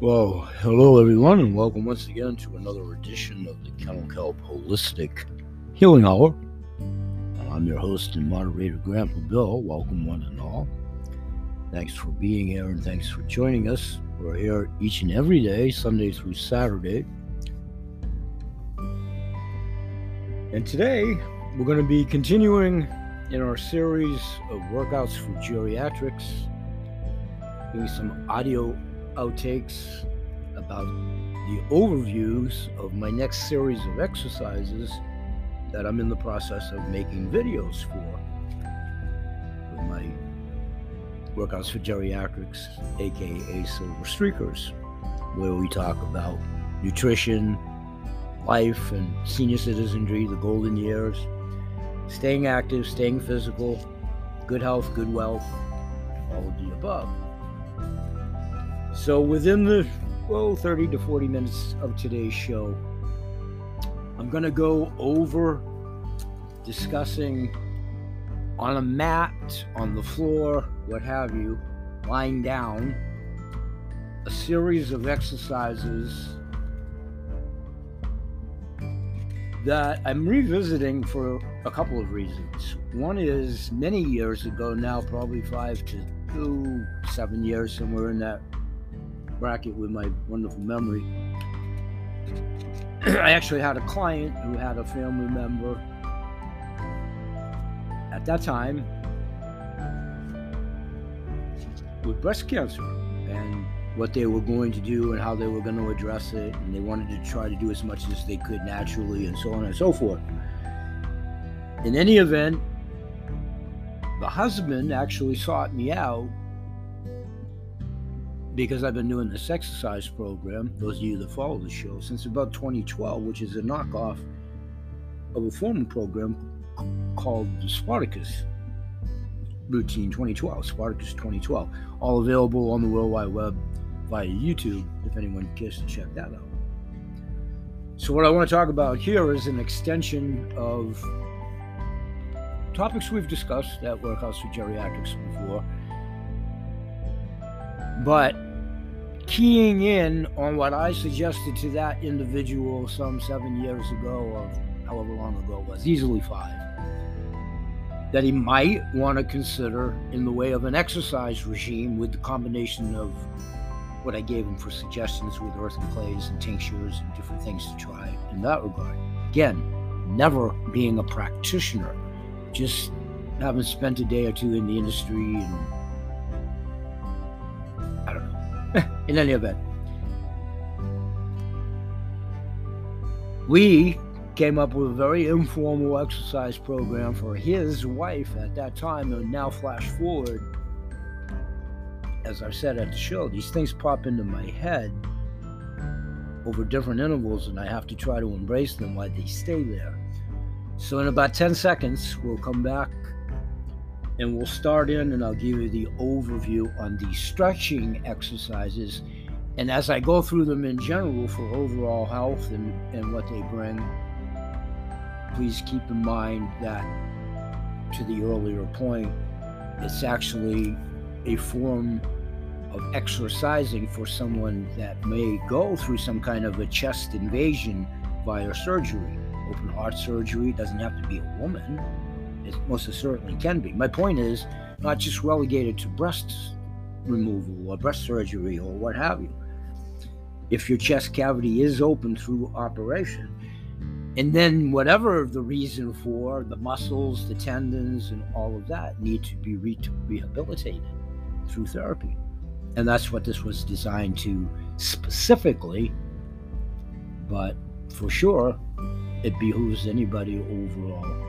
Well, hello everyone, and welcome once again to another edition of the Kennel Kelp Holistic Healing Hour. I'm your host and moderator, Grandpa Bill. Welcome, one and all. Thanks for being here and thanks for joining us. We're here each and every day, Sunday through Saturday. And today, we're going to be continuing in our series of workouts for geriatrics, doing some audio outtakes about the overviews of my next series of exercises that I'm in the process of making videos for with my workouts for geriatrics, aka Silver Streakers, where we talk about nutrition, life, and senior citizenry, the golden years, staying active, staying physical, good health, good wealth, all of the above. So within the well 30 to 40 minutes of today's show, I'm going to go over discussing on a mat, on the floor, what have you, lying down, a series of exercises that I'm revisiting for a couple of reasons. One is many years ago now, probably five to two, seven years, somewhere in that bracket with my wonderful memory. I actually had a client who had a family member at that time with breast cancer and what they were going to do and how they were going to address it. And they wanted to try to do as much as they could naturally and so on and so forth. In any event, the husband actually sought me out because I've been doing this exercise program, those of you that follow the show, since about 2012, which is a knockoff of a former program called the Spartacus Routine 2012, Spartacus 2012, all available on the World Wide Web via YouTube if anyone cares to check that out. So, what I want to talk about here is an extension of topics we've discussed at Workouts for Geriatrics before but keying in on what I suggested to that individual some seven years ago, or however long ago it was, easily five, that he might want to consider in the way of an exercise regime with the combination of what I gave him for suggestions with earthen clays and tinctures and different things to try in that regard. Again, never being a practitioner, just having spent a day or two in the industry and in any event, we came up with a very informal exercise program for his wife at that time, and now flash forward. As I said at the show, these things pop into my head over different intervals, and I have to try to embrace them while they stay there. So, in about 10 seconds, we'll come back and we'll start in and I'll give you the overview on the stretching exercises. And as I go through them in general for overall health and, and what they bring, please keep in mind that to the earlier point, it's actually a form of exercising for someone that may go through some kind of a chest invasion via surgery. Open heart surgery doesn't have to be a woman it most certainly can be. My point is not just relegated to breast removal or breast surgery or what have you. If your chest cavity is open through operation, and then whatever the reason for, the muscles, the tendons, and all of that need to be re- rehabilitated through therapy. And that's what this was designed to specifically, but for sure, it behooves anybody overall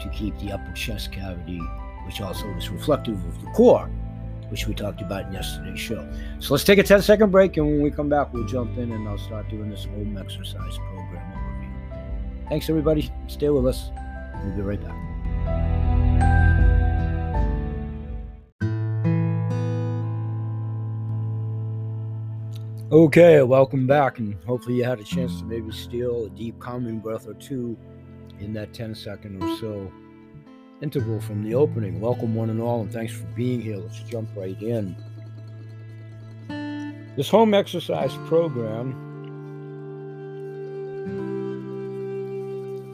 to keep the upper chest cavity, which also is reflective of the core, which we talked about in yesterday's show. So let's take a 10 second break, and when we come back, we'll jump in and I'll start doing this home exercise program overview. Thanks, everybody. Stay with us. We'll be right back. Okay, welcome back, and hopefully you had a chance to maybe steal a deep calming breath or two in that 10 second or so interval from the opening. Welcome, one and all, and thanks for being here. Let's jump right in. This home exercise program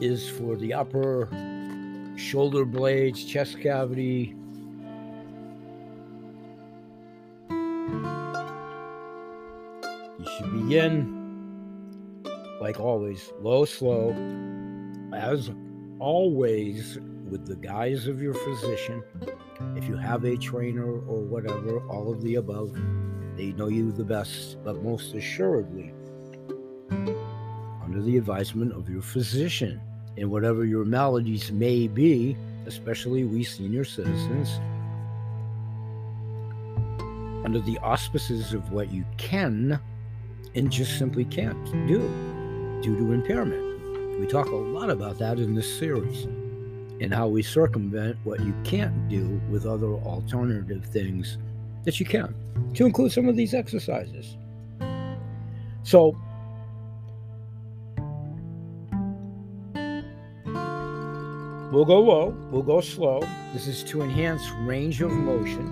is for the upper shoulder blades, chest cavity. You should begin, like always, low, slow, as always, with the guise of your physician. If you have a trainer or whatever, all of the above, they know you the best, but most assuredly, under the advisement of your physician and whatever your maladies may be, especially we senior citizens, under the auspices of what you can and just simply can't do due to impairment. We talk a lot about that in this series and how we circumvent what you can't do with other alternative things that you can, to include some of these exercises. So, We'll go low, we'll go slow. This is to enhance range of motion.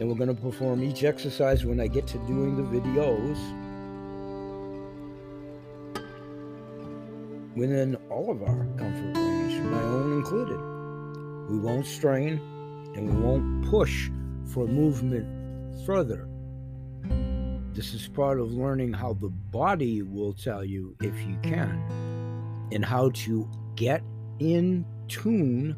And we're going to perform each exercise when I get to doing the videos within all of our comfort range, my own included. We won't strain and we won't push for movement further. This is part of learning how the body will tell you if you can and how to get in tune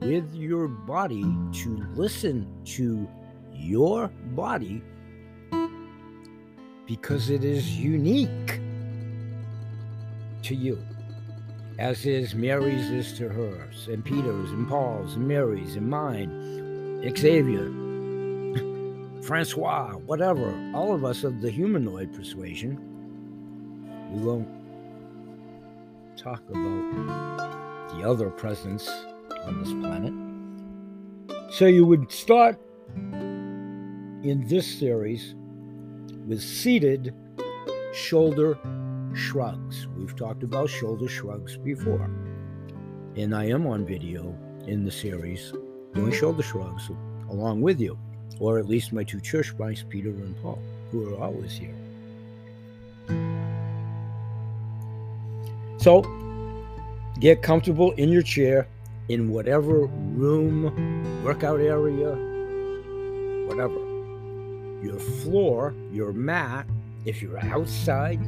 with your body to listen to your body because it is unique to you, as is Mary's is to hers, and Peter's, and Paul's, and Mary's, and mine, Xavier, Francois, whatever, all of us of the humanoid persuasion. We won't talk about the other presence on this planet. So you would start in this series with seated shoulder shrugs. We've talked about shoulder shrugs before. And I am on video in the series doing shoulder shrugs along with you, or at least my two church mice, Peter and Paul, who are always here. So get comfortable in your chair in whatever room, workout area, whatever. Your floor, your mat, if you're outside,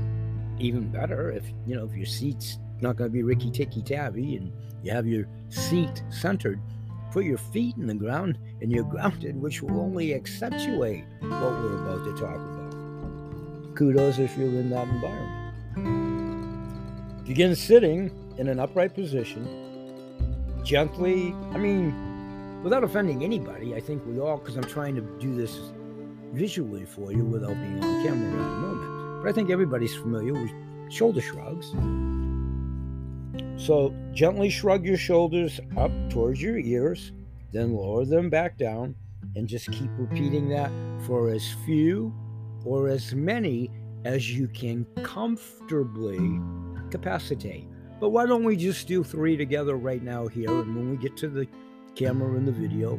even better. If you know if your seat's not going to be ricky ticky tabby and you have your seat centered, put your feet in the ground and you're grounded, which will only accentuate what we're about to talk about. Kudos if you're in that environment. Begin sitting in an upright position, gently. I mean, without offending anybody, I think we all, because I'm trying to do this visually for you without being on camera at the moment. But I think everybody's familiar with shoulder shrugs. So gently shrug your shoulders up towards your ears, then lower them back down, and just keep repeating that for as few or as many as you can comfortably capacitate. But why don't we just do three together right now here? And when we get to the camera and the video,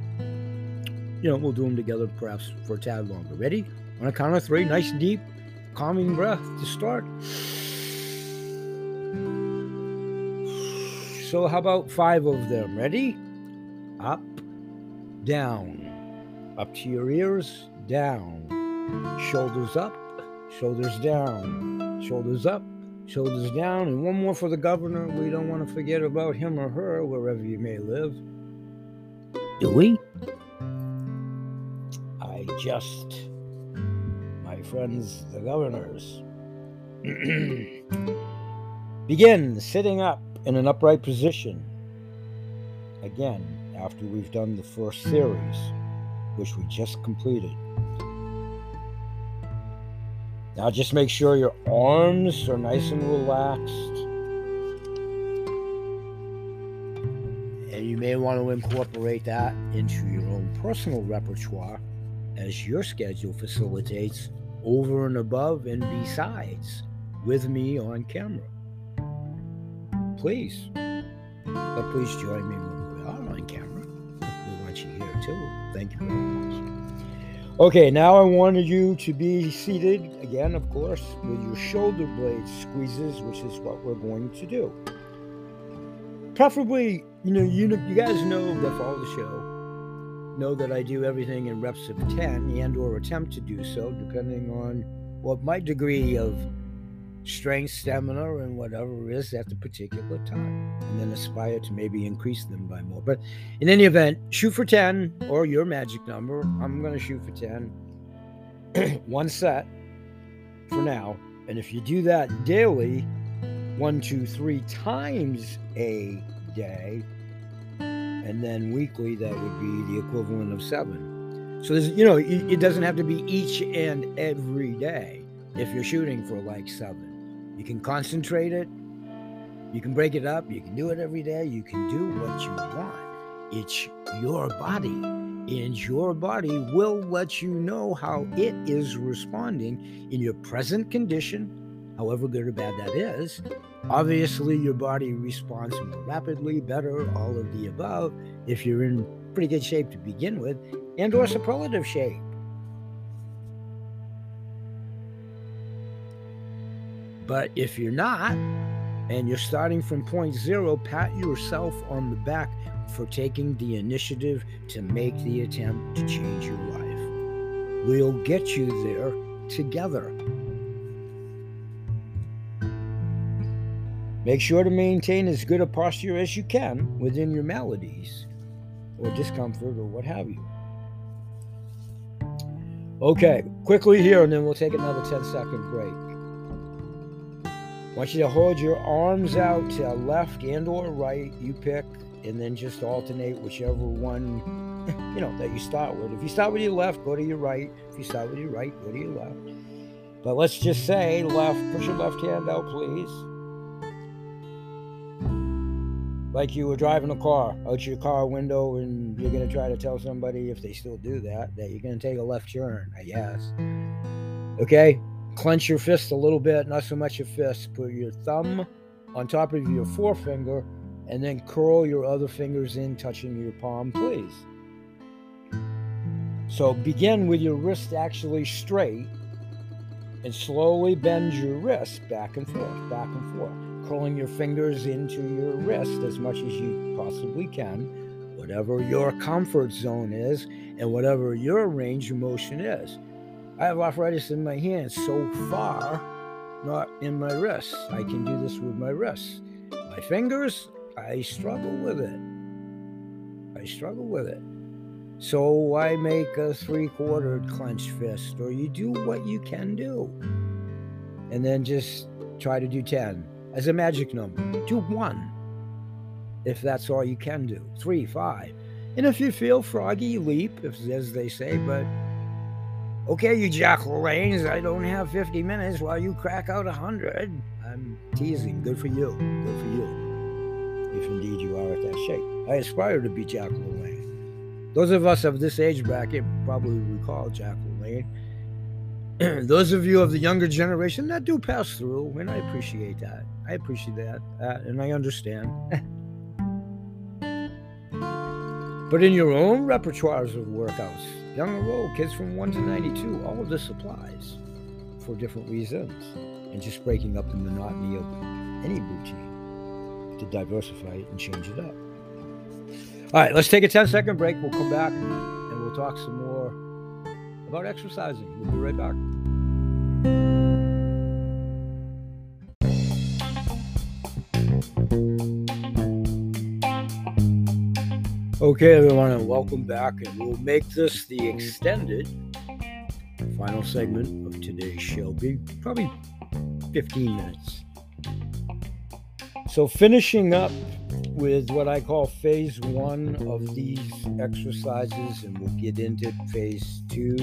you know, we'll do them together perhaps for a tad longer. Ready? On a count of three, nice and deep, calming breath to start. So, how about five of them? Ready? Up, down, up to your ears, down, shoulders up, shoulders down, shoulders up, shoulders down, and one more for the governor. We don't want to forget about him or her, wherever you may live. Do we? I just, my friends, the governors. Begin sitting up in an upright position. Again, after we've done the first series, which we just completed. Now just make sure your arms are nice and relaxed. And you may want to incorporate that into your own personal repertoire as your schedule facilitates over and above and besides with me on camera. Please. But please join me when we are on camera. We want you here too. Thank you very much. Okay, now I wanted you to be seated again, of course, with your shoulder blade squeezes, which is what we're going to do. Preferably, you know, you you guys know that follow the show, know that I do everything in reps of 10 and or attempt to do so, depending on what my degree of strength, stamina, and whatever is at the particular time, and then aspire to maybe increase them by more. But in any event, shoot for 10 or your magic number. I'm going to shoot for 10. one set for now. And if you do that daily, one, two, three times a day, and then weekly, that would be the equivalent of seven. So there's, you know, it doesn't have to be each and every day if you're shooting for like seven. You can concentrate it. You can break it up. You can do it every day. You can do what you want. It's your body. And your body will let you know how it is responding in your present condition, however good or bad that is. Obviously, your body responds more rapidly, better, all of the above, if you're in pretty good shape to begin with, and or superlative shape. But if you're not, and you're starting from point zero, pat yourself on the back for taking the initiative to make the attempt to change your life. We'll get you there together. Make sure to maintain as good a posture as you can within your maladies or discomfort or what have you. Okay, quickly here, and then we'll take another 10 second break. I want you to hold your arms out to left and or right, you pick, and then just alternate whichever one, you know, that you start with. If you start with your left, go to your right. If you start with your right, go to your left. But let's just say left, push your left hand out, please. Like you were driving a car out your car window and you're going to try to tell somebody, if they still do that, that you're going to take a left turn, I guess. Okay? Clench your fist a little bit, not so much your fist. Put your thumb on top of your forefinger and then curl your other fingers in, touching your palm, please. So begin with your wrist actually straight and slowly bend your wrist back and forth, back and forth, curling your fingers into your wrist as much as you possibly can, whatever your comfort zone is and whatever your range of motion is. I have arthritis in my hands so far, not in my wrists. I can do this with my wrists. My fingers, I struggle with it. I struggle with it. So I make a three quartered clenched fist, or you do what you can do. And then just try to do 10 as a magic number. Do one if that's all you can do. Three, five. And if you feel froggy, leap, if, as they say, but Okay, you Jack LaLannes, I don't have 50 minutes while you crack out 100. I'm teasing. Good for you. Good for you. If indeed you are at that shape. I aspire to be Jack LaLanne. Those of us of this age bracket probably recall Jack LaLanne. Those of you of the younger generation that do pass through, and I appreciate that. I appreciate that, uh, and I understand. but in your own repertoires of workouts, Young or old, kids from 1 to 92, all of this applies for different reasons. And just breaking up the monotony of any routine to diversify it and change it up. All right, let's take a 10 second break. We'll come back and we'll talk some more about exercising. We'll be right back. Okay, everyone, and welcome back. And we'll make this the extended final segment of today's show, be probably 15 minutes. So, finishing up with what I call phase one of these exercises, and we'll get into phase two.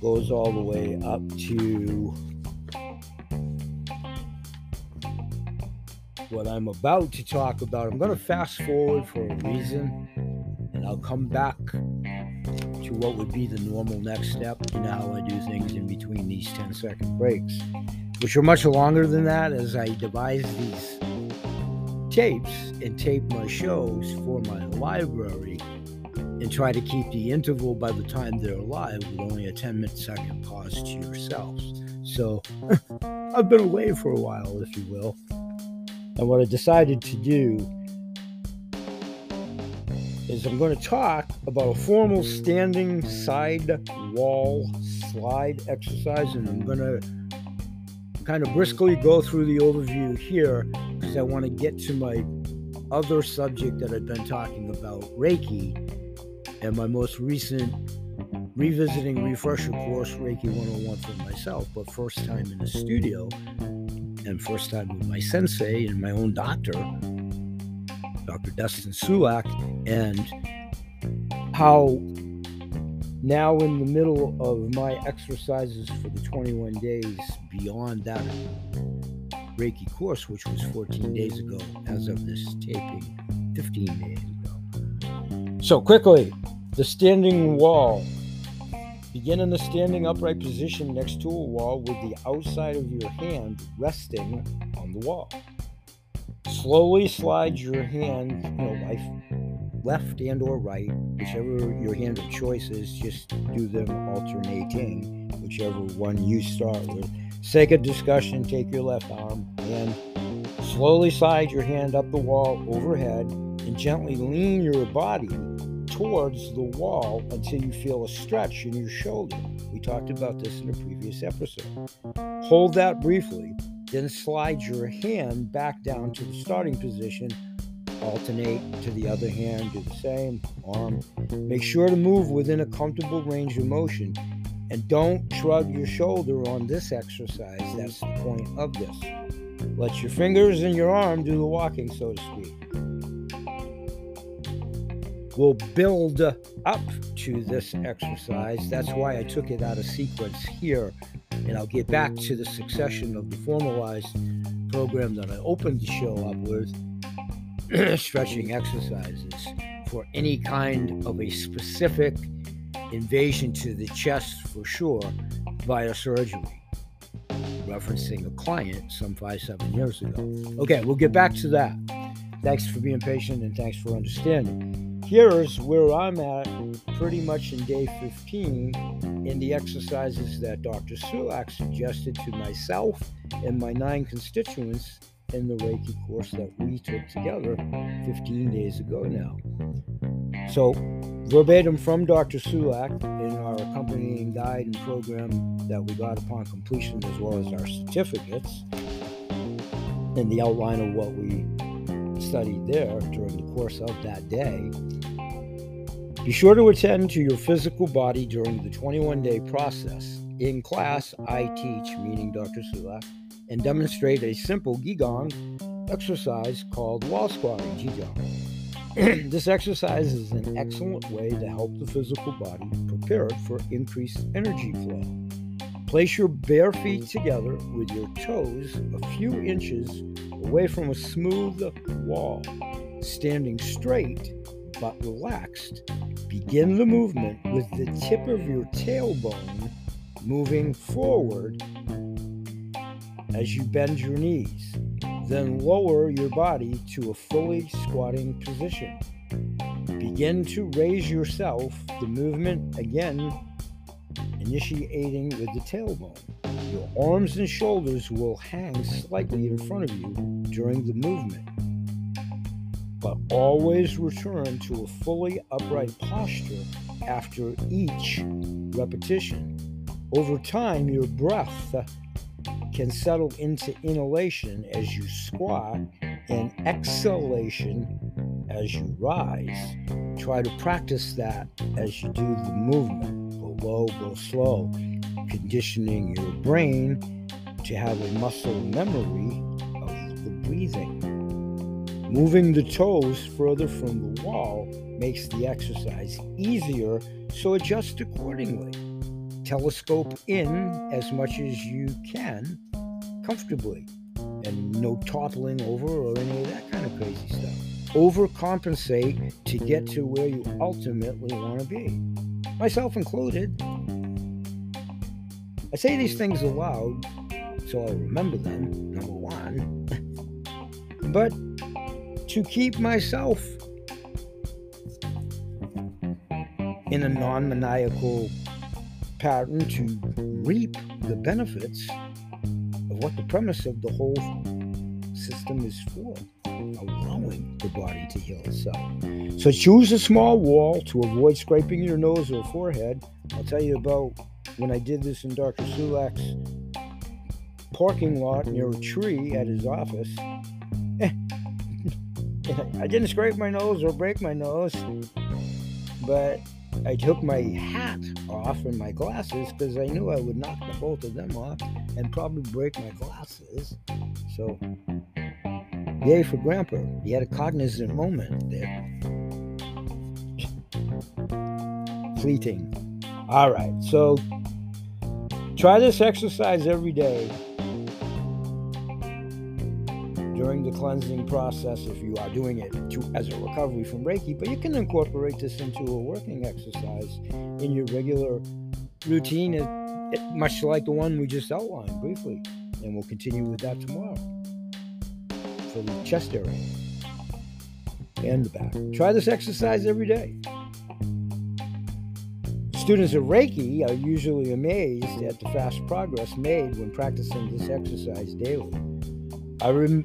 Goes all the way up to what I'm about to talk about. I'm going to fast forward for a reason, and I'll come back to what would be the normal next step. You know how I do things in between these 10 second breaks, which are much longer than that as I devise these tapes and tape my shows for my library and try to keep the interval by the time they're alive with only a 10 minute second pause to yourselves. So I've been away for a while, if you will. And what I decided to do is I'm going to talk about a formal standing side wall slide exercise, and I'm going to kind of briskly go through the overview here because I want to get to my other subject that I've been talking about, Reiki, and my most recent revisiting refresher course, Reiki 101 for myself, but first time in the studio and first time with my sensei and my own doctor, Dr. Dustin Sulak, and how now in the middle of my exercises for the 21 days beyond that Reiki course, which was 14 days ago, as of this taping, 15 days ago. So, quickly, the standing wall. Begin in the standing upright position next to a wall with the outside of your hand resting on the wall. Slowly slide your hand, you know, left and or right, whichever your hand of choice is, just do them alternating, whichever one you start with. Sake of discussion, take your left arm and slowly slide your hand up the wall overhead and gently lean your body towards the wall until you feel a stretch in your shoulder. We talked about this in a previous episode. Hold that briefly, then slide your hand back down to the starting position. Alternate to the other hand, do the same, arm. Make sure to move within a comfortable range of motion and don't shrug your shoulder on this exercise. That's the point of this. Let your fingers and your arm do the walking, so to speak will build up to this exercise. That's why I took it out of sequence here. And I'll get back to the succession of the formalized program that I opened the show up with stretching exercises for any kind of a specific invasion to the chest for sure via surgery referencing a client some five seven years ago okay we'll get back to that thanks for being patient and thanks for understanding here's where I'm at pretty much in day 15 in the exercises that Dr. Sulak suggested to myself and my nine constituents in the Reiki course that we took together 15 days ago now. So, verbatim from Dr. Sulak in our accompanying guide and program that we got upon completion, as well as our certificates, and the outline of what we studied there during the course of that day. Be sure to attend to your physical body during the 21 day process. In class, I teach, meaning Dr. Sulak, and demonstrate a simple Qigong exercise called wall squatting, Qigong. this exercise is an excellent way to help the physical body prepare it for increased energy flow. Place your bare feet together with your toes a few inches away from a smooth wall. Standing straight but relaxed, begin the movement with the tip of your tailbone moving forward as you bend your knees. Then lower your body to a fully squatting position. Begin to raise yourself, the movement again initiating with the tailbone. Your arms and shoulders will hang slightly in front of you during the movement, but always return to a fully upright posture after each repetition. Over time, your breath can settle into inhalation as you squat and exhalation as you rise. Try to practice that as you do the movement. Go low, go slow conditioning your brain to have a muscle memory of the breathing. Moving the toes further from the wall makes the exercise easier, so adjust accordingly. Telescope in as much as you can comfortably, and no toppling over or any of that kind of crazy stuff. Overcompensate to get to where you ultimately want to be, myself included. I say these things aloud so I'll remember them, number one. but to keep myself in a non maniacal pattern to reap the benefits of what the premise of the whole system is for allowing the body to heal itself. So choose a small wall to avoid scraping your nose or forehead. I'll tell you about when I did this in Dr. Sulak's parking lot near a tree at his office. Eh, I didn't scrape my nose or break my nose, but I took my hat off and my glasses because I knew I would knock the both of them off and probably break my glasses. So, yay for Grandpa. He had a cognizant moment there. Fleeting. All right, so try this exercise every day the cleansing process if you are doing it to, as a recovery from Reiki, but you can incorporate this into a working exercise in your regular routine, much like the one we just outlined briefly. And we'll continue with that tomorrow for the chest area and the back. Try this exercise every day. Students of Reiki are usually amazed at the fast progress made when practicing this exercise daily. I rem-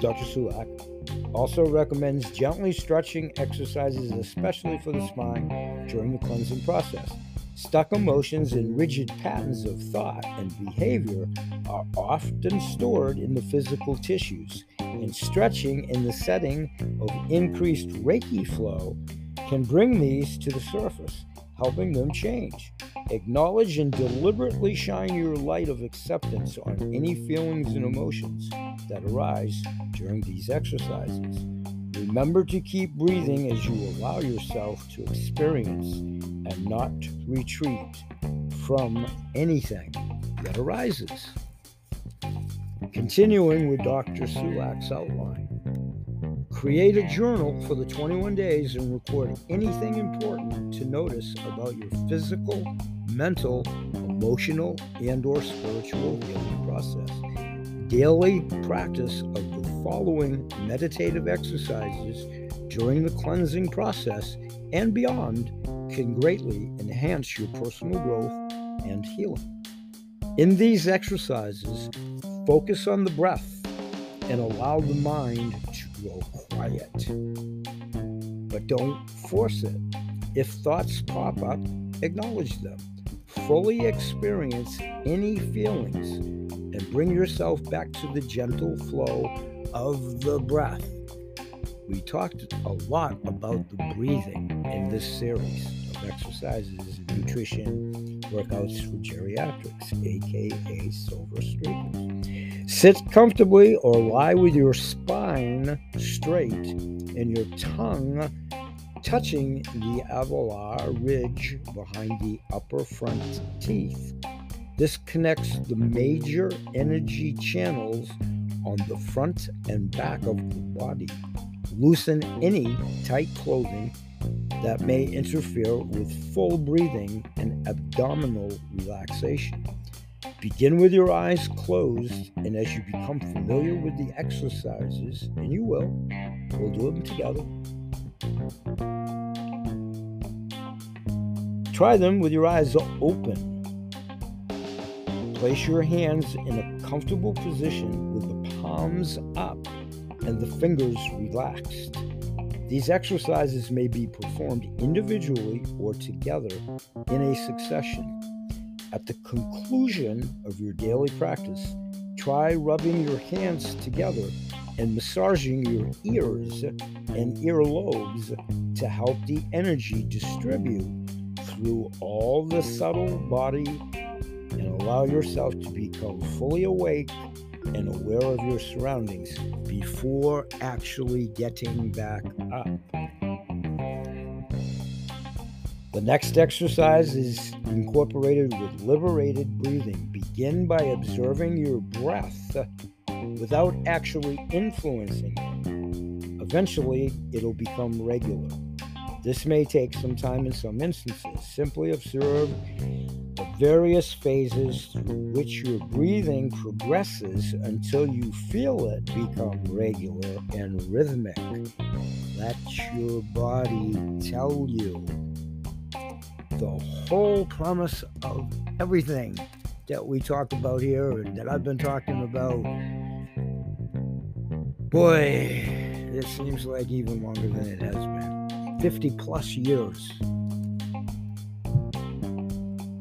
Dr. Sulak also recommends gently stretching exercises, especially for the spine, during the cleansing process. Stuck emotions and rigid patterns of thought and behavior are often stored in the physical tissues, and stretching in the setting of increased Reiki flow can bring these to the surface, helping them change. Acknowledge and deliberately shine your light of acceptance on any feelings and emotions that arise during these exercises. Remember to keep breathing as you allow yourself to experience and not retreat from anything that arises. Continuing with Dr. Sulak's outline, create a journal for the 21 days and record anything important to notice about your physical, mental, emotional, and or spiritual healing process. Daily practice of the following meditative exercises during the cleansing process and beyond can greatly enhance your personal growth and healing. In these exercises, focus on the breath and allow the mind to grow quiet. But don't force it. If thoughts pop up, acknowledge them fully experience any feelings and bring yourself back to the gentle flow of the breath. We talked a lot about the breathing in this series of exercises and nutrition workouts for geriatrics, aka Silver Streakers. Sit comfortably or lie with your spine straight and your tongue touching the alveolar ridge behind the upper front teeth. This connects the major energy channels on the front and back of the body. Loosen any tight clothing that may interfere with full breathing and abdominal relaxation. Begin with your eyes closed, and as you become familiar with the exercises, and you will, we'll do them together Try them with your eyes open. Place your hands in a comfortable position with the palms up and the fingers relaxed. These exercises may be performed individually or together in a succession. At the conclusion of your daily practice, try rubbing your hands together and massaging your ears and earlobes to help the energy distribute through all the subtle body and allow yourself to become fully awake and aware of your surroundings before actually getting back up. The next exercise is incorporated with liberated breathing. Begin by observing your breath without actually influencing it. Eventually, it'll become regular. This may take some time in some instances. Simply observe various phases through which your breathing progresses until you feel it become regular and rhythmic. Let your body tell you. the whole premise of everything that we talk about here and that I've been talking about. Boy, it seems like even longer than it has been 50 plus years.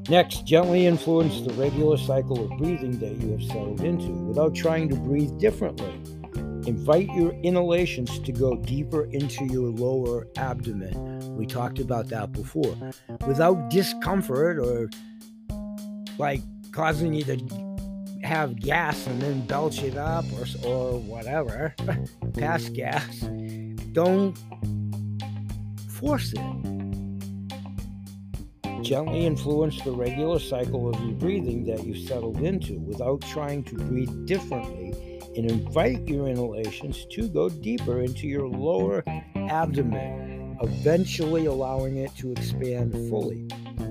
Next, gently influence the regular cycle of breathing that you have settled into without trying to breathe differently. Invite your inhalations to go deeper into your lower abdomen. We talked about that before. Without discomfort or like causing you to have gas and then belch it up or, or whatever, pass gas. Don't force it Gently influence the regular cycle of your breathing that you've settled into without trying to breathe differently and invite your inhalations to go deeper into your lower abdomen, eventually allowing it to expand fully.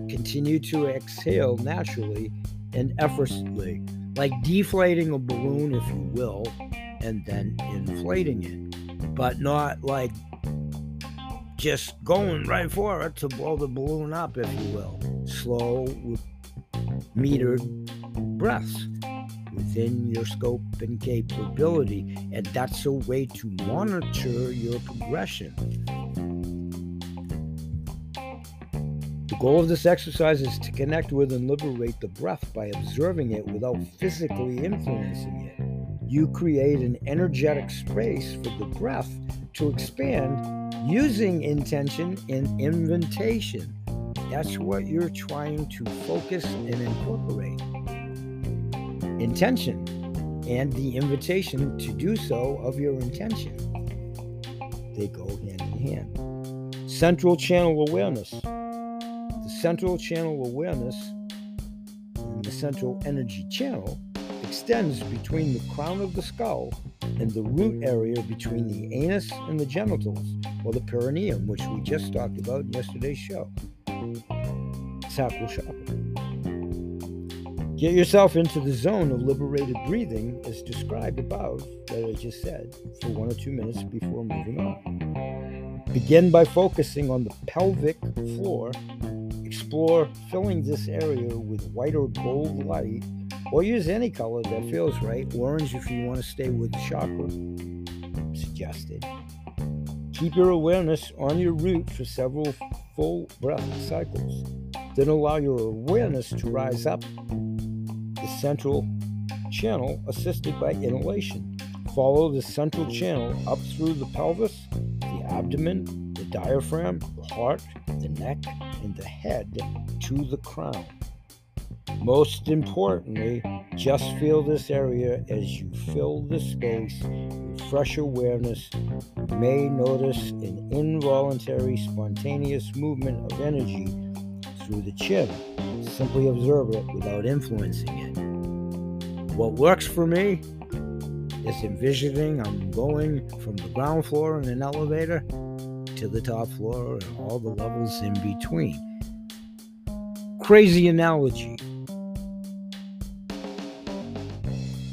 Continue to exhale naturally and effortlessly, like deflating a balloon, if you will, and then inflating it, but not like just going right for it to blow the balloon up, if you will. Slow, metered breaths within your scope and capability. And that's a way to monitor your progression. The goal of this exercise is to connect with and liberate the breath by observing it without physically influencing it. You create an energetic space for the breath to expand using intention in invitation. That's what you're trying to focus and incorporate. Intention and the invitation to do so of your intention. They go hand in hand. Central channel awareness. The central channel awareness and the central energy channel extends between the crown of the skull and the root area between the anus and the genitals, or the perineum, which we just talked about in yesterday's show. Sacral chakra. Get yourself into the zone of liberated breathing as described above, that I just said, for one or two minutes before moving on. Begin by focusing on the pelvic floor. Explore filling this area with white or gold light or use any color that feels right. Orange if you want to stay with the chakra. Suggested. Keep your awareness on your root for several full breath cycles. Then allow your awareness to rise up the central channel assisted by inhalation. Follow the central channel up through the pelvis, the abdomen, the diaphragm, the heart, the neck, and the head to the crown. Most importantly, just feel this area as you fill the space fresh awareness. May notice an involuntary, spontaneous movement of energy through the chin. Simply observe it without influencing it. What works for me is envisioning I'm going from the ground floor in an elevator to the top floor and all the levels in between. Crazy analogy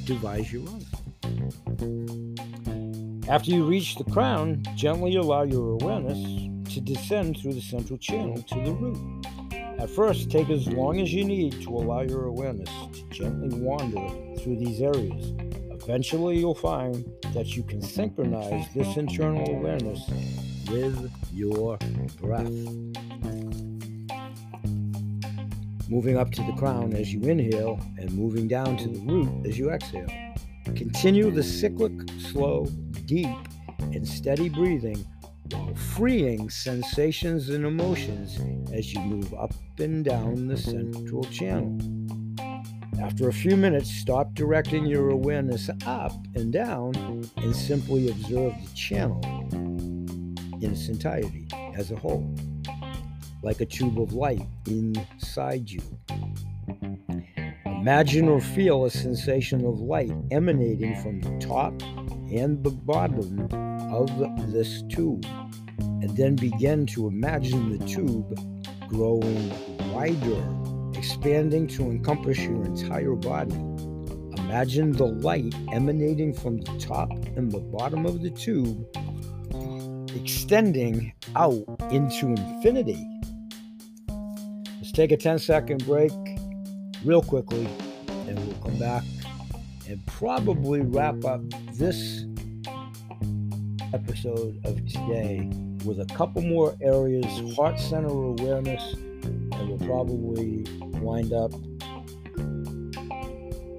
devise your own. After you reach the crown, gently allow your awareness to descend through the central channel to the root. At first, take as long as you need to allow your awareness to gently wander through these areas. Eventually, you'll find that you can synchronize this internal awareness with your breath. Moving up to the crown as you inhale and moving down to the root as you exhale. Continue the cyclic, slow, deep, and steady breathing while freeing sensations and emotions as you move up and down the central channel. After a few minutes, stop directing your awareness up and down and simply observe the channel in its entirety as a whole like a tube of light inside you. Imagine or feel a sensation of light emanating from the top and the bottom of this tube, and then begin to imagine the tube growing wider, expanding to encompass your entire body. Imagine the light emanating from the top and the bottom of the tube, extending out into infinity Let's take a 10 second break real quickly and we'll come back and probably wrap up this episode of today with a couple more areas heart center awareness and we'll probably wind up.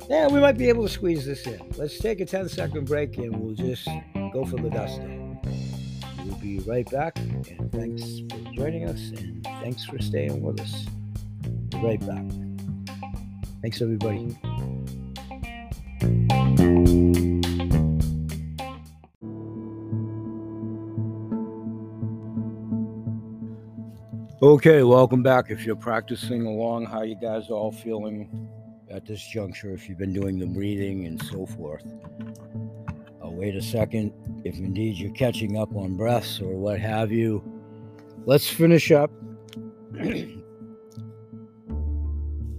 Yeah we might be able to squeeze this in. Let's take a 10 second break and we'll just go for the gusto we'll be right back and thanks for joining us and thanks for staying with us. Be right back. Thanks everybody Okay, welcome back. If you're practicing along, how you guys all feeling at this juncture? If you've been doing the breathing and so forth. I'll wait a second. If indeed you're catching up on breaths or what have you, let's finish up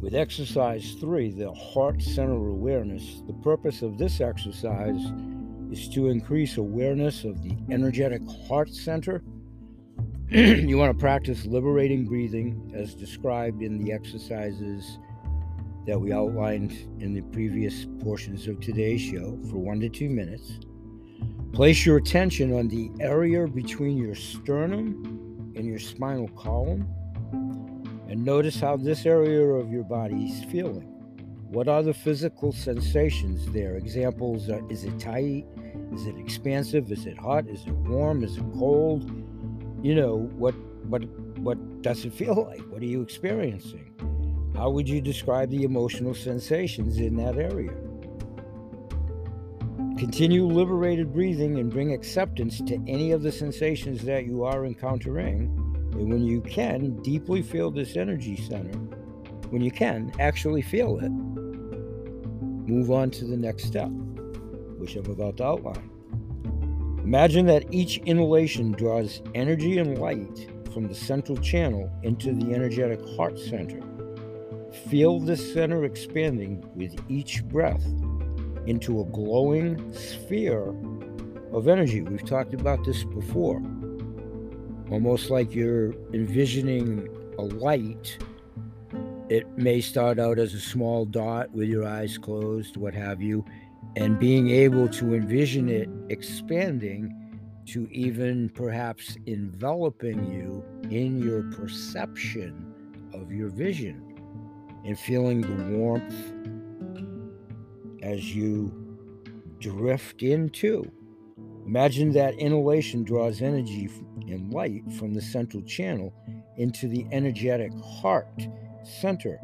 with exercise three, the heart center awareness. The purpose of this exercise is to increase awareness of the energetic heart center you want to practice liberating breathing as described in the exercises that we outlined in the previous portions of today's show for one to two minutes. Place your attention on the area between your sternum and your spinal column and notice how this area of your body is feeling. What are the physical sensations there? Examples are, is it tight? Is it expansive? Is it hot? Is it warm? Is it cold? you know what what what does it feel like what are you experiencing how would you describe the emotional sensations in that area continue liberated breathing and bring acceptance to any of the sensations that you are encountering and when you can deeply mm-hmm. feel this energy center when you can actually feel it move on to the next step which i'm about to outline Imagine that each inhalation draws energy and light from the central channel into the energetic heart center. Feel this center expanding with each breath into a glowing sphere of energy. We've talked about this before. Almost like you're envisioning a light. It may start out as a small dot with your eyes closed, what have you, and being able to envision it expanding to even perhaps enveloping you in your perception of your vision and feeling the warmth as you drift into. Imagine that inhalation draws energy and light from the central channel into the energetic heart center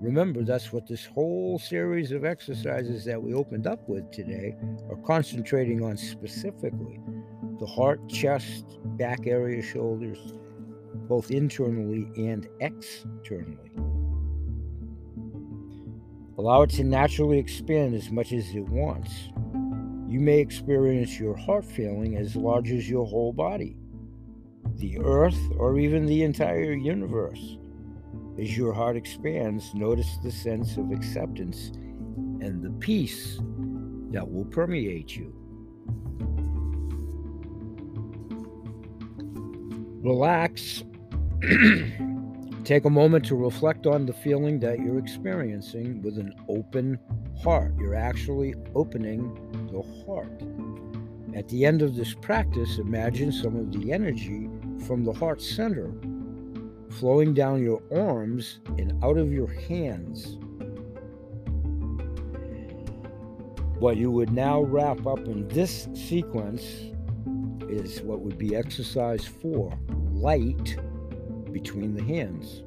Remember, that's what this whole series of exercises that we opened up with today are concentrating on specifically the heart, chest, back area, shoulders, both internally and externally. Allow it to naturally expand as much as it wants. You may experience your heart feeling as large as your whole body, the earth, or even the entire universe. As your heart expands, notice the sense of acceptance and the peace that will permeate you. Relax. Take a moment to reflect on the feeling that you're experiencing with an open heart. You're actually opening the heart. At the end of this practice, imagine some of the energy from the heart center flowing down your arms and out of your hands. What you would now wrap up in this sequence is what would be exercise four light between the hands.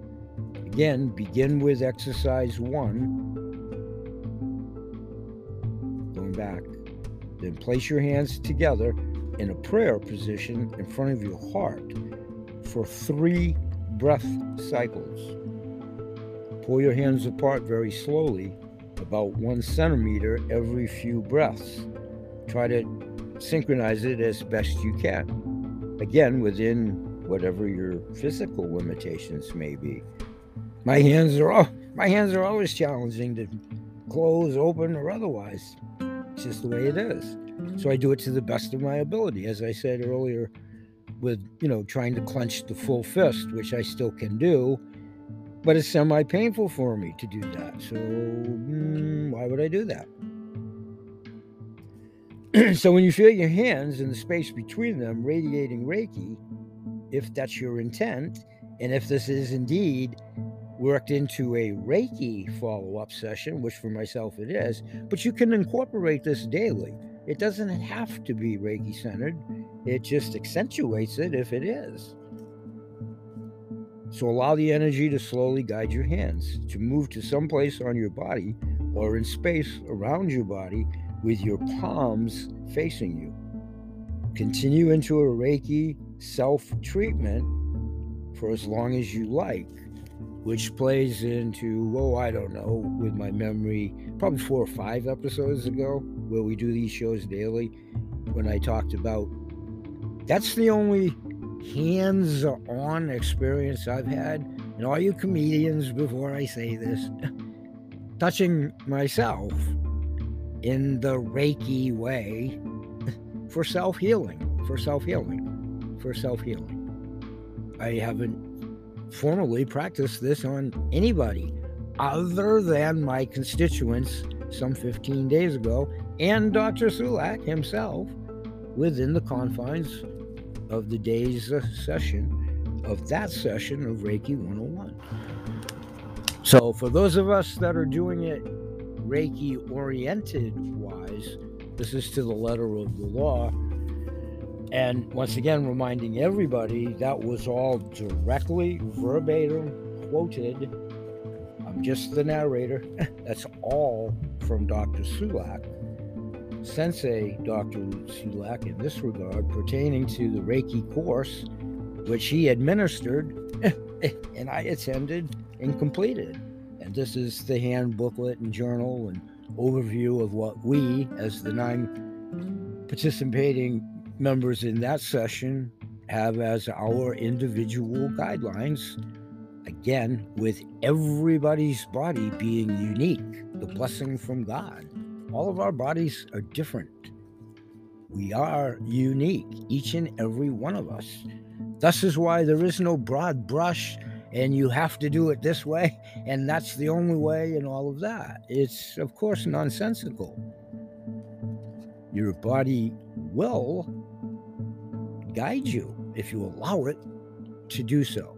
Again, begin with exercise one. Going back. Then place your hands together in a prayer position in front of your heart for three breath cycles. Pull your hands apart very slowly, about one centimeter every few breaths. Try to synchronize it as best you can. Again, within whatever your physical limitations may be. My hands are all, my hands are always challenging to close, open, or otherwise. It's just the way it is. So I do it to the best of my ability. As I said earlier, with you know trying to clench the full fist which i still can do but it's semi painful for me to do that. So, mm, why would I do that? so, when you feel your hands and the space between them radiating Reiki, if that's your intent, and if this is indeed worked into a Reiki follow up session, which for myself it is, but you can incorporate this daily. It doesn't have to be Reiki centered, it just accentuates it if it is. So allow the energy to slowly guide your hands to move to some place on your body or in space around your body with your palms facing you. Continue into a Reiki self treatment for as long as you like, which plays into, oh, I don't know, with my memory, probably four or five episodes ago, where we do these shows daily, when I talked about that's the only hands on experience I've had. And all you comedians, before I say this, touching myself in the Reiki way for self healing, for self healing, for self healing. I haven't formally practiced this on anybody other than my constituents some 15 days ago and Dr. Sulak himself within the confines of the day's session of that session of Reiki 101. So, for those of us that are doing it Reiki oriented wise, this is to the letter of the law. And once again, reminding everybody that was all directly verbatim quoted. I'm just the narrator. That's all from Dr. Sulak Sensei Dr. Sulak in this regard pertaining to the Reiki course, which he administered and I attended and completed. And this is the hand booklet and journal and overview of what we, as the nine participating members in that session, have as our individual guidelines. Again, with everybody's body being unique, the blessing from God. All of our bodies are different. We are unique, each and every one of us. Thus is why there is no broad brush and you have to do it this way and that's the only way and all of that. It's, of course, nonsensical. Your body will guide you if you allow it to do so.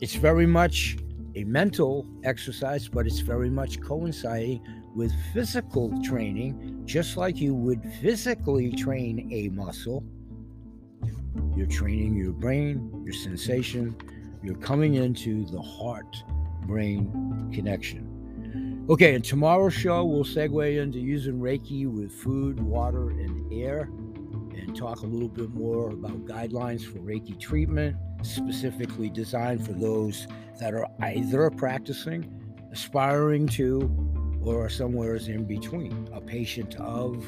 It's very much a mental exercise, but it's very much coinciding with physical training, just like you would physically train a muscle. You're training your brain, your sensation, you're coming into the heart brain connection. Okay, in tomorrow's show, we'll segue into using Reiki with food, water, and air and talk a little bit more about guidelines for Reiki treatment, specifically designed for those that are either practicing, aspiring to, or somewhere in between, a patient of.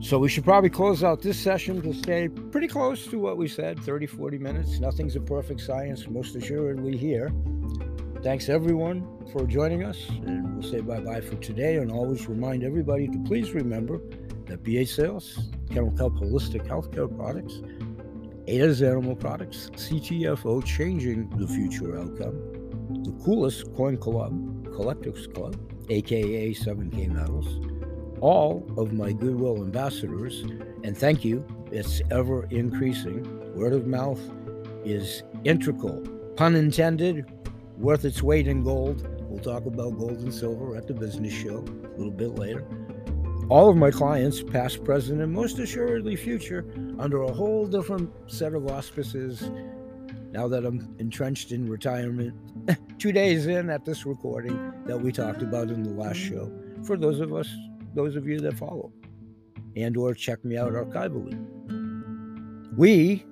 So we should probably close out this session to stay pretty close to what we said 30, 40 minutes. Nothing's a perfect science, most assuredly here. Thanks everyone for joining us, and we'll say bye bye for today. And always remind everybody to please remember that BA Sales, Kennel Holistic Healthcare Products, Ada's Animal Products, CTFO, changing the future outcome the coolest coin club, collectors club, aka 7K Metals, all of my Goodwill ambassadors, and thank you, it's ever increasing. Word of mouth is integral, pun intended, worth its weight in gold. We'll talk about gold and silver at the business show a little bit later. All of my clients, past, present, and most assuredly future, under a whole different set of auspices now that I'm entrenched in retirement, two days in at this recording that we talked about in the last show, for those of us, those of you that follow and or check me out archivally. We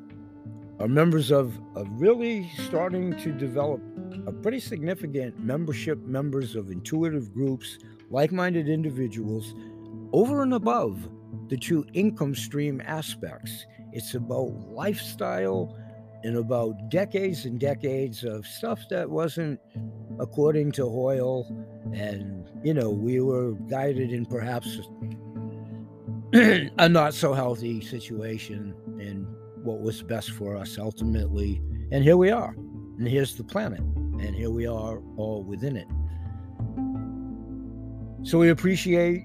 are members of, of really starting to develop a pretty significant membership members of intuitive groups, like-minded individuals, over and above the two income stream aspects. It's about lifestyle in about decades and decades of stuff that wasn't according to Hoyle. And, you know, we were guided in perhaps a not so healthy situation. And what was best for us ultimately. And here we are. And here's the planet. And here we are all within it. So we appreciate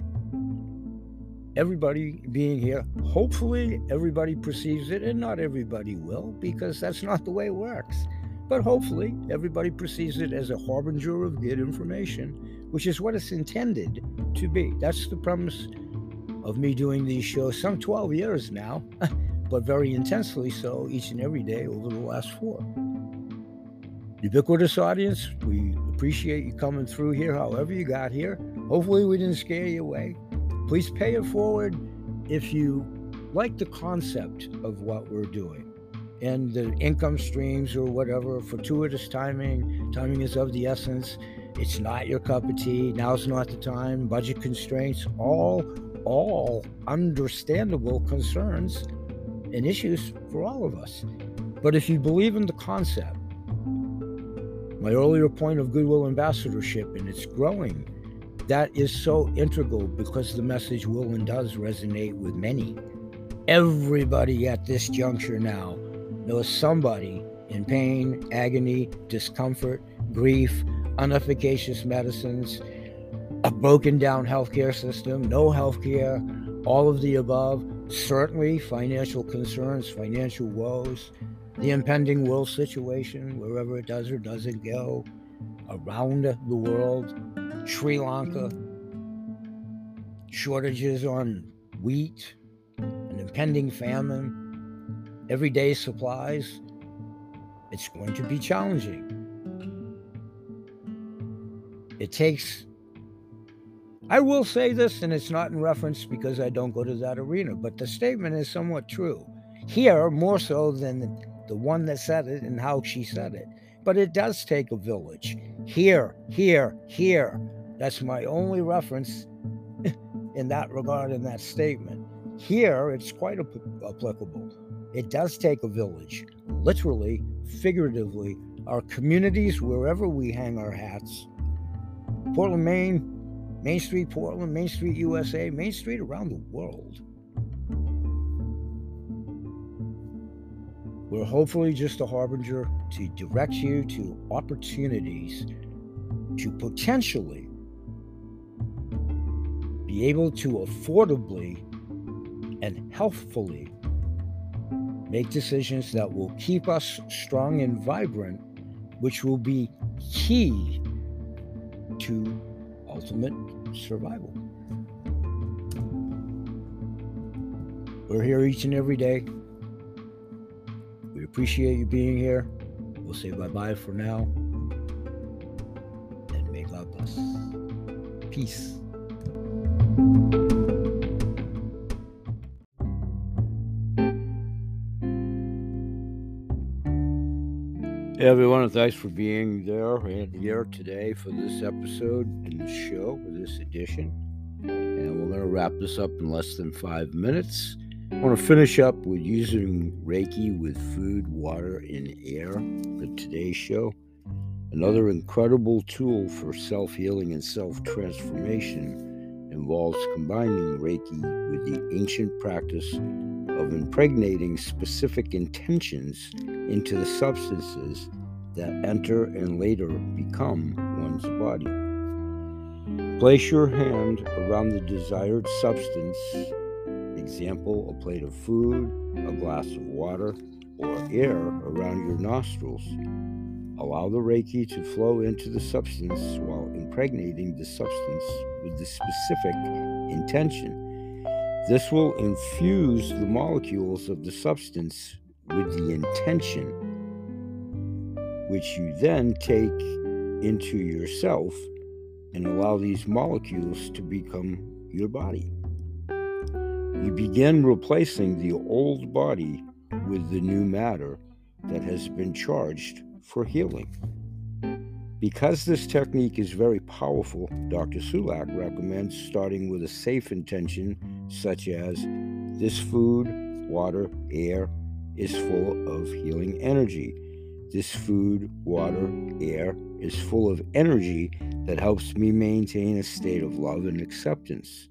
everybody being here. Hopefully, everybody perceives it, and not everybody will, because that's not the way it works. But hopefully, everybody perceives it as a harbinger of good information, which is what it's intended to be. That's the premise of me doing these shows, some 12 years now, but very intensely so each and every day over the last four. Ubiquitous audience, we appreciate you coming through here, however you got here. Hopefully, we didn't scare you away. Please pay it forward if you like the concept of what we're doing and the income streams or whatever, fortuitous timing, timing is of the essence. It's not your cup of tea. Now's not the time. Budget constraints, all, all understandable concerns and issues for all of us. But if you believe in the concept, my earlier point of goodwill ambassadorship and it's growing, that is so integral because the message will and does resonate with many. Everybody at this juncture now knows somebody in pain, agony, discomfort, grief, unefficacious medicines, a broken down healthcare system, no healthcare, all of the above, certainly financial concerns, financial woes, the impending world situation, wherever it does or doesn't go, around the world, Sri Lanka, shortages on wheat, an impending famine, everyday supplies, it's going to be challenging. It takes, I will say this, and it's not in reference because I don't go to that arena, but the statement is somewhat true. Here, more so than the one that said it and how she said it. But it does take a village. Here, here, here. That's my only reference in that regard in that statement. Here, it's quite applicable. It does take a village, literally, figuratively. Our communities, wherever we hang our hats, Portland, Maine, Main Street, Portland, Main Street, USA, Main Street around the world. We're hopefully just a harbinger to direct you to opportunities to potentially be able to affordably and healthfully make decisions that will keep us strong and vibrant, which will be key to ultimate survival. We're here each and every day. We appreciate you being here. We'll say bye bye for now. And may God bless. Peace. Hey everyone, thanks for being there and here today for this episode and this show, for this edition. And we're going to wrap this up in less than five minutes. I want to finish up with using Reiki with food, water, and air for today's show. Another incredible tool for self healing and self transformation involves combining Reiki with the ancient practice of impregnating specific intentions into the substances that enter and later become one's body. Place your hand around the desired substance, example, a plate of food, a glass of water, or air around your nostrils. Allow the Reiki to flow into the substance while impregnating the substance with the specific intention. This will infuse the molecules of the substance with the intention, which you then take into yourself and allow these molecules to become your body. You begin replacing the old body with the new matter that has been charged for healing. Because this technique is very powerful, Dr. Sulak recommends starting with a safe intention such as this food, water, air, is full of healing energy. This food, water, air is full of energy that helps me maintain a state of love and acceptance.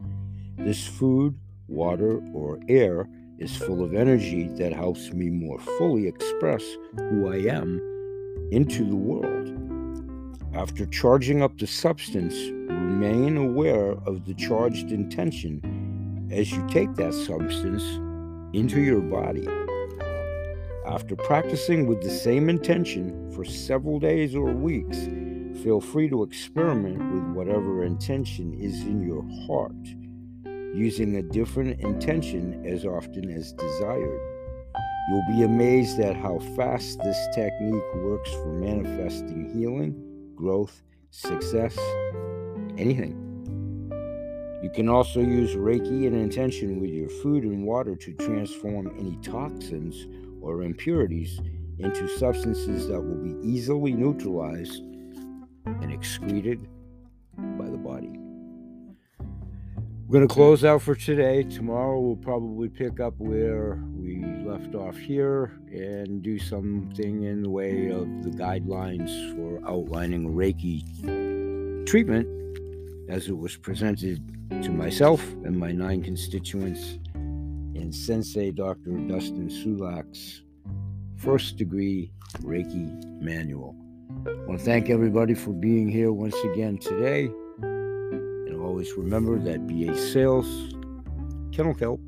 This food, water, or air is full of energy that helps me more fully express who I am into the world. After charging up the substance, remain aware of the charged intention as you take that substance into your body. After practicing with the same intention for several days or weeks, feel free to experiment with whatever intention is in your heart, using a different intention as often as desired. You'll be amazed at how fast this technique works for manifesting healing, growth, success, anything. You can also use Reiki and intention with your food and water to transform any toxins or impurities into substances that will be easily neutralized and excreted by the body. We're going to close out for today. Tomorrow we'll probably pick up where we left off here and do something in the way of the guidelines for outlining Reiki treatment as it was presented to myself and my nine constituents in Sensei Dr. Dustin Sulak's first degree Reiki manual. I want to thank everybody for being here once again today. Always remember that BA Sales, Kennel Kelp,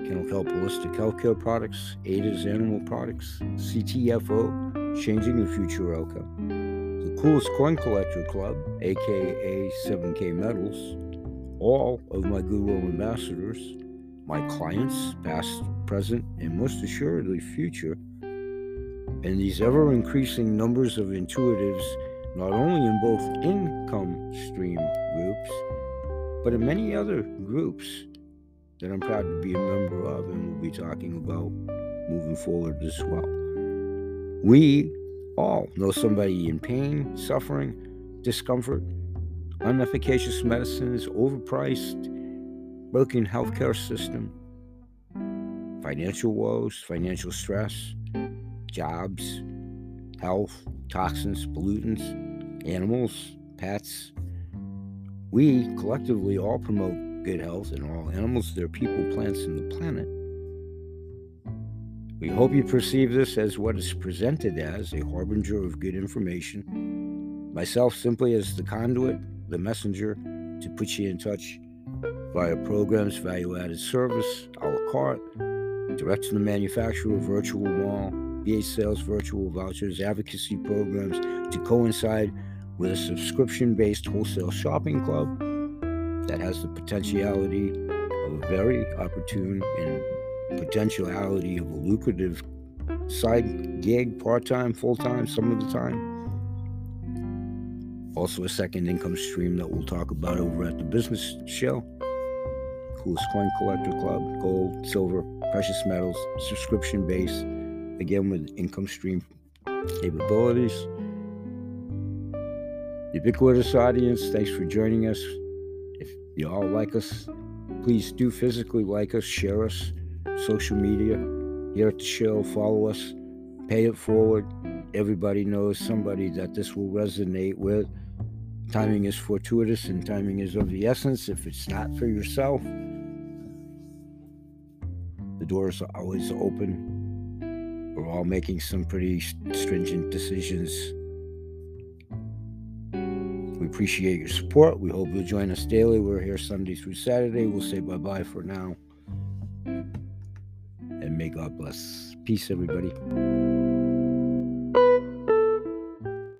Kennel Kelp Holistic Healthcare Products, Ada's Animal Products, CTFO, Changing the Future Outcome, the Coolest Coin Collector Club, aka 7K Metals, all of my Goodwill ambassadors, my clients, past, present, and most assuredly future, and these ever increasing numbers of intuitives, not only in both income stream groups, but in many other groups that I'm proud to be a member of and will be talking about moving forward as well. We all know somebody in pain, suffering, discomfort, unefficacious medicines, overpriced, broken healthcare system, financial woes, financial stress, jobs, health, toxins, pollutants, animals, pets. We collectively all promote good health in all animals, their people, plants, and the planet. We hope you perceive this as what is presented as a harbinger of good information. Myself simply as the conduit, the messenger to put you in touch via programs, value added service, a la carte, direct to the manufacturer, virtual mall, BA sales, virtual vouchers, advocacy programs to coincide with a subscription based wholesale shopping club that has the potentiality of a very opportune and potentiality of a lucrative side gig, part time, full time, some of the time. Also, a second income stream that we'll talk about over at the business show. Coolest Coin Collector Club, gold, silver, precious metals, subscription base, again with income stream capabilities. Ubiquitous audience, thanks for joining us. If you all like us, please do physically like us, share us, social media, here at the show, follow us, pay it forward. Everybody knows somebody that this will resonate with. Timing is fortuitous and timing is of the essence. If it's not for yourself, the doors are always open. We're all making some pretty stringent decisions. Appreciate your support. We hope you'll join us daily. We're here Sunday through Saturday. We'll say bye bye for now. And may God bless. Peace, everybody.